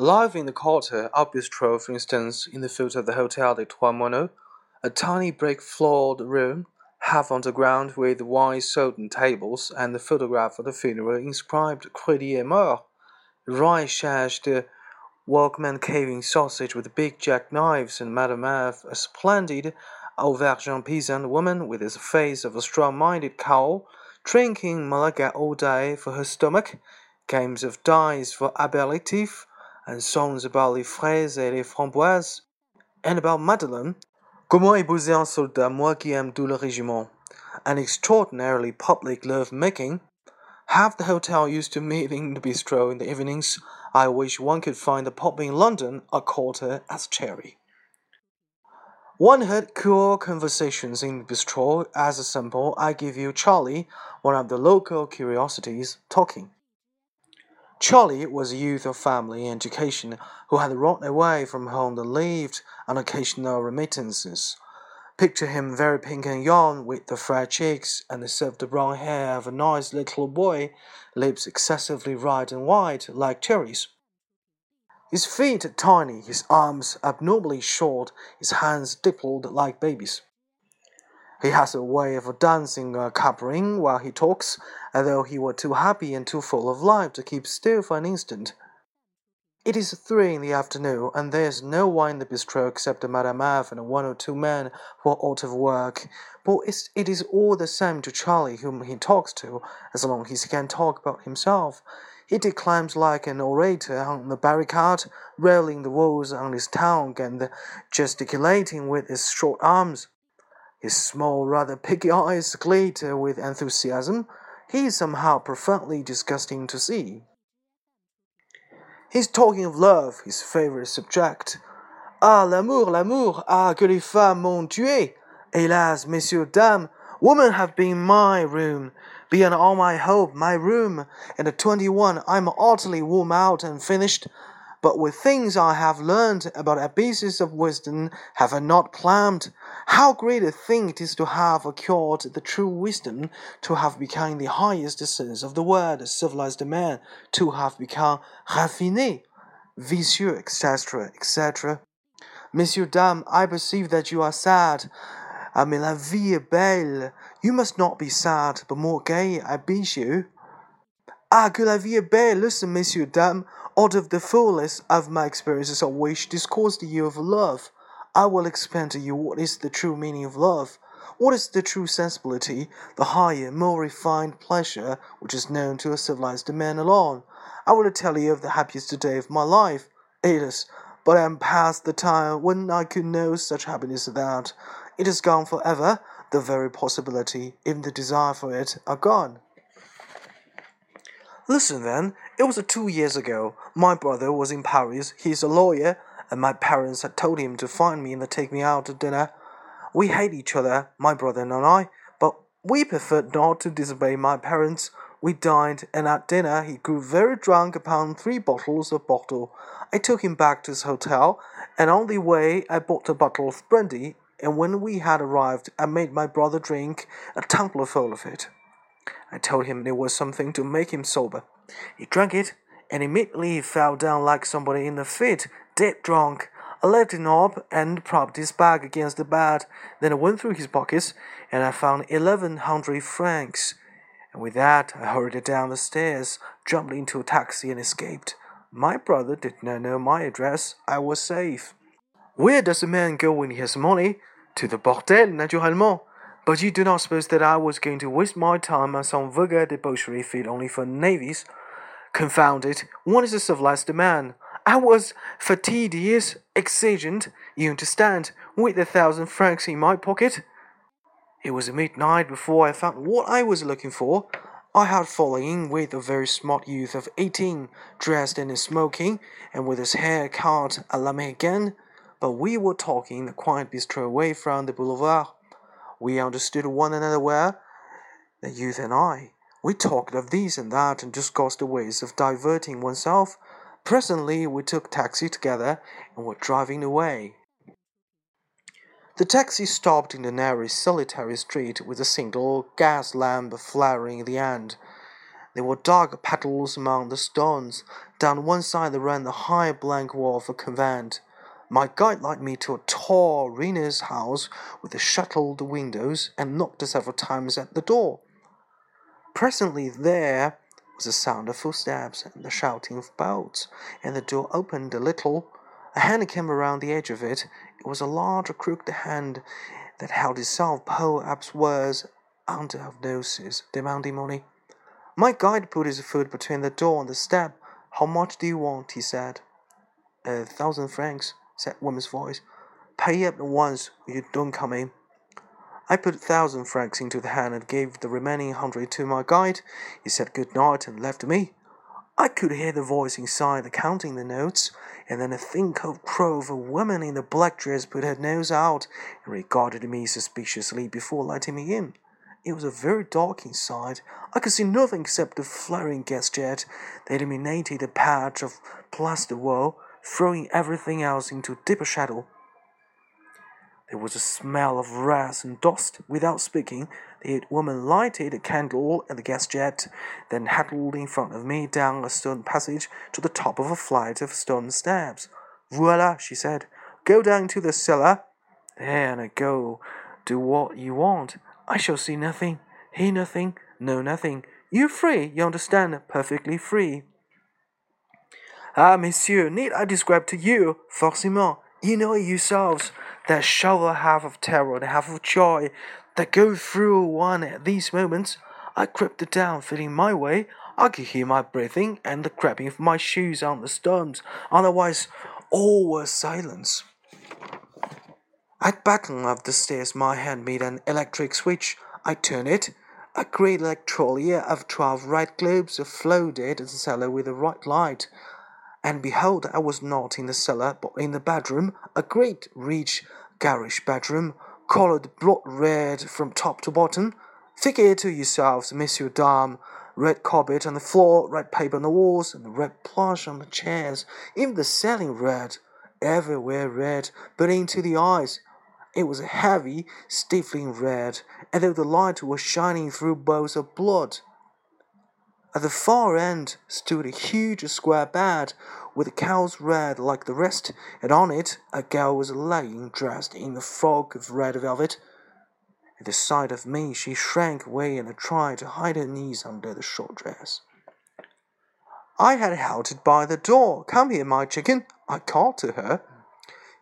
Live in the quarter, our bistro, for instance, in the foot of the Hotel des Trois Moineaux, a tiny brick floored room, half underground, with wine soden tables, and the photograph of the funeral inscribed Crédit est mort. Rice de workman carving sausage with big jack knives, and Madame F, a splendid Auvergne peasant woman with a face of a strong-minded cow, drinking Malaga all day for her stomach, games of dice for aperitif, and songs about les fraises et les framboises, and about Madeleine. Comment épouser un soldat, moi qui aime tout le régiment? An extraordinarily public love-making. Half the hotel used to meet in the bistro in the evenings. I wish one could find a pub in London a quarter as cherry. One heard cool conversations in the bistro. As a sample, I give you Charlie, one of the local curiosities, talking. Charlie was a youth of family education who had run away from home and lived on occasional remittances. Picture him very pink and young, with the fair cheeks and the soft brown hair of a nice little boy, lips excessively red and white like cherries. His feet tiny, his arms abnormally short, his hands dimpled like babies. He has a way of dancing uh, a capering while he talks, as though he were too happy and too full of life to keep still for an instant. It is three in the afternoon, and there is no one in the bistro except Madame F and one or two men who are out of work. But it is all the same to Charlie whom he talks to, as long as he can talk about himself. He declaims like an orator on the barricade, railing the walls on his tongue and gesticulating with his short arms. His small, rather piggy eyes glitter with enthusiasm. He is somehow profoundly disgusting to see. He's talking of love, his favorite subject. Ah, l'amour, l'amour, ah, que les femmes m'ont tué! Hélas, messieurs, dames, women have been my ruin. Beyond all my hope, my room. And at twenty one, I'm utterly worn out and finished. But with things I have learned about abysses of wisdom have I not plumbed, how great a thing it is to have acquired the true wisdom, to have become the highest sense of the word, a civilized man, to have become raffiné, vicieux, etc., etc. Monsieur, dame, I perceive that you are sad. Ah, mais la vie est belle. You must not be sad, but more gay, I bid you. Ah, que la vie est belle. Listen, messieurs, dames. Out of the fullness of my experiences, I wish discourse to you of love. I will explain to you what is the true meaning of love. What is the true sensibility, the higher, more refined pleasure which is known to a civilized man alone? I will tell you of the happiest day of my life. It is, but I am past the time when I could know such happiness as that. It is gone forever. The very possibility, even the desire for it, are gone. Listen then, it was two years ago. My brother was in Paris. He is a lawyer, and my parents had told him to find me and take me out to dinner. We hate each other, my brother and I, but we preferred not to disobey my parents. We dined, and at dinner he grew very drunk upon three bottles of bottle. I took him back to his hotel, and on the way I bought a bottle of brandy, and when we had arrived, I made my brother drink a tumblerful of it. I told him it was something to make him sober. He drank it, and immediately he fell down like somebody in a fit, dead drunk. I left him up and propped his back against the bed. Then I went through his pockets, and I found eleven hundred francs. And with that, I hurried down the stairs, jumped into a taxi, and escaped. My brother did not know my address. I was safe. Where does a man go when he has money? To the bordel, naturellement. But you do not suppose that I was going to waste my time on some vulgar debauchery fit only for navies? Confound it, one is a civilized man. I was fastidious, exigent, you understand, with a thousand francs in my pocket. It was midnight before I found what I was looking for. I had fallen in with a very smart youth of eighteen, dressed and smoking, and with his hair cut a la Mexicaine. But we were talking in a quiet bistro away from the boulevard. We understood one another well, the youth and I. We talked of this and that and discussed the ways of diverting oneself. Presently, we took taxi together and were driving away. The taxi stopped in the narrow, solitary street with a single gas lamp flaring at the end. There were dark puddles among the stones. Down one side ran the high blank wall of a convent. My guide led me to a tall Rena's house with the shuttered windows and knocked several times at the door. Presently there was a sound of footsteps and the shouting of bolts, and the door opened a little. A hand came around the edge of it. It was a large, crooked hand that held itself pulled upwards under our noses, demanding money. My guide put his foot between the door and the step. How much do you want? he said. A thousand francs said woman's voice. Pay up at once, or you don't come in. I put a thousand francs into the hand and gave the remaining hundred to my guide. He said good night and left me. I could hear the voice inside counting the notes, and then a thin cold crow of a woman in a black dress put her nose out and regarded me suspiciously before letting me in. It was a very dark inside. I could see nothing except the flaring gas jet that illuminated a patch of plaster wall throwing everything else into deeper shadow. There was a smell of rats and dust. Without speaking, the old woman lighted a candle at the gas jet, then hurtled in front of me down a stone passage to the top of a flight of stone steps. Voila, she said. Go down to the cellar. There and go. Do what you want. I shall see nothing, hear nothing, know nothing. You free, you understand, perfectly free. Ah, monsieur, need I describe to you, forcément, you know yourselves, that shower half of terror and half of joy that go through one at these moments. I crept down, feeling my way. I could hear my breathing and the cracking of my shoes on the stones. Otherwise, all was silence. At bottom of the stairs, my hand made an electric switch. I turned it. A great electrolier of twelve red globes flooded the cellar with a red light and behold, I was not in the cellar, but in the bedroom, a great, rich, garish bedroom, colored blood red from top to bottom. Figure it to yourselves, Monsieur Dame, red carpet on the floor, red paper on the walls, and red plush on the chairs, even the ceiling red, everywhere red, but into the eyes. It was a heavy, stifling red, as though the light was shining through bowls of blood. At the far end stood a huge square bed with a cow's red like the rest, and on it a girl was lying dressed in a frock of red velvet. At the sight of me, she shrank away and tried to hide her knees under the short dress. I had halted by the door. Come here, my chicken, I called to her.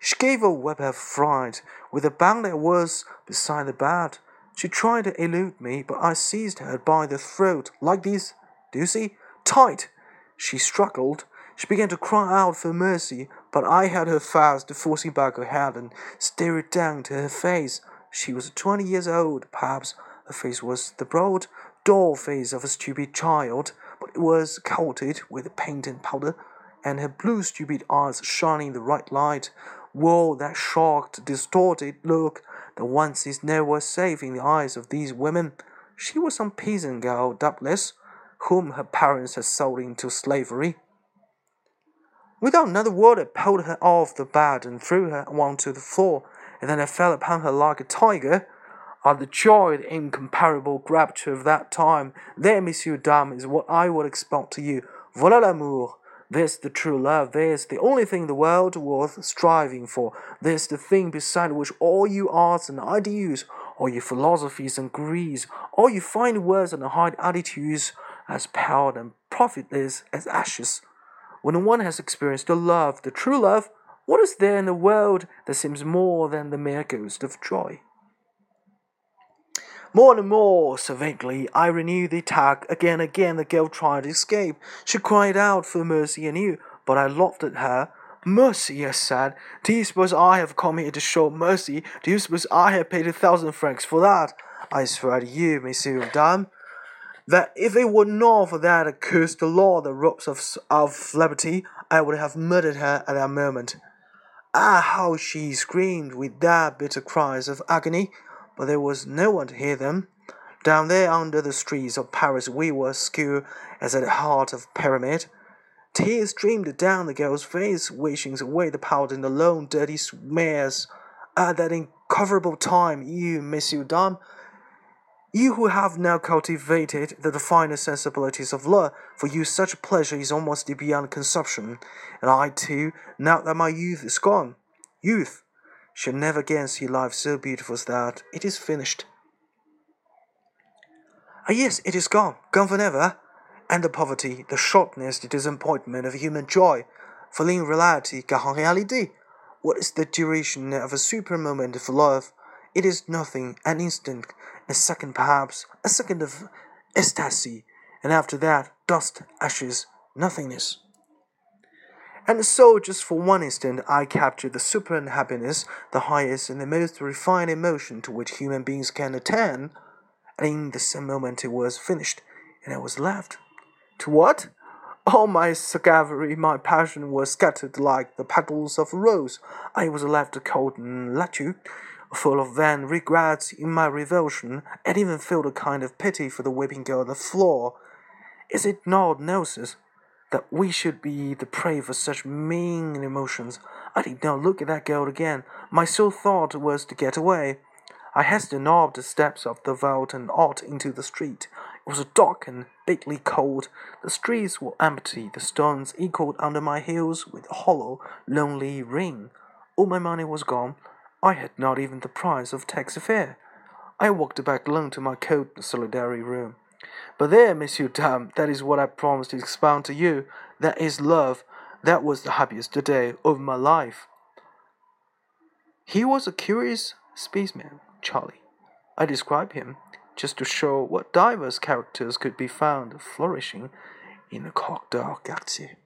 She gave a whip of fright with a bound that was beside the bed. She tried to elude me, but I seized her by the throat like this do you see? Tight! She struggled. She began to cry out for mercy, but I held her fast, forcing back her head and stared down to her face. She was twenty years old, perhaps. Her face was the broad, dull face of a stupid child, but it was coated with paint and powder, and her blue, stupid eyes shining in the right light wore that shocked, distorted look that once is never safe in the eyes of these women. She was some peasant girl, doubtless whom her parents had sold into slavery. Without another word, I pulled her off the bed and threw her onto the floor, and then I fell upon her like a tiger. Ah, the joy, the incomparable rapture of that time. There, Monsieur Dame, is what I would expound to you. Voilà l'amour. There's the true love. There's the only thing in the world worth striving for. There's the thing beside which all you arts and ideals, all your philosophies and creeds, all your fine words and high attitudes as pale and profitless as ashes. When one has experienced the love, the true love, what is there in the world that seems more than the mere ghost of joy? More and more savagely, I renewed the attack. Again, and again, the girl tried to escape. She cried out for mercy anew, but I laughed at her. Mercy, I said. Do you suppose I have come here to show mercy? Do you suppose I have paid a thousand francs for that? I swear to you, Monsieur Dame, that if it were not for that accursed law, the ropes of, of liberty, I would have murdered her at that moment. Ah, how she screamed with that bitter cries of agony, but there was no one to hear them. Down there under the streets of Paris, we were secure as at the heart of a pyramid. Tears streamed down the girl's face, washing away the powder in the long, dirty smears. At that incoverable time, you, Monsieur Dame, You who have now cultivated the finer sensibilities of love, for you such pleasure is almost beyond consumption. And I too, now that my youth is gone, youth shall never again see life so beautiful as that it is finished. Ah, yes, it is gone, gone forever. And the poverty, the shortness, the disappointment of human joy, in reality, car en réalité, what is the duration of a super moment of love? It is nothing, an instant, a second perhaps, a second of ecstasy, and after that, dust, ashes, nothingness. And so, just for one instant, I captured the super unhappiness, the highest and the most refined emotion to which human beings can attain, and in the same moment it was finished, and I was left. To what? All my scavery, my passion was scattered like the petals of a rose. I was left cold and latiu full of vain regrets in my revulsion, and even felt a kind of pity for the weeping girl on the floor. Is it not nonsense that we should be the prey for such mean emotions? I did not look at that girl again. My sole thought was to get away. I hastened up the steps of the vault and out into the street. It was dark and bitterly cold. The streets were empty. The stones echoed under my heels with a hollow, lonely ring. All my money was gone. I had not even the price of taxi fare. I walked back alone to my cold solitary room. But there, Monsieur Tam, that is what I promised to expound to you. That is love. That was the happiest day of my life. He was a curious spaceman, Charlie. I describe him just to show what diverse characters could be found flourishing in the Coq d'Or Quartier.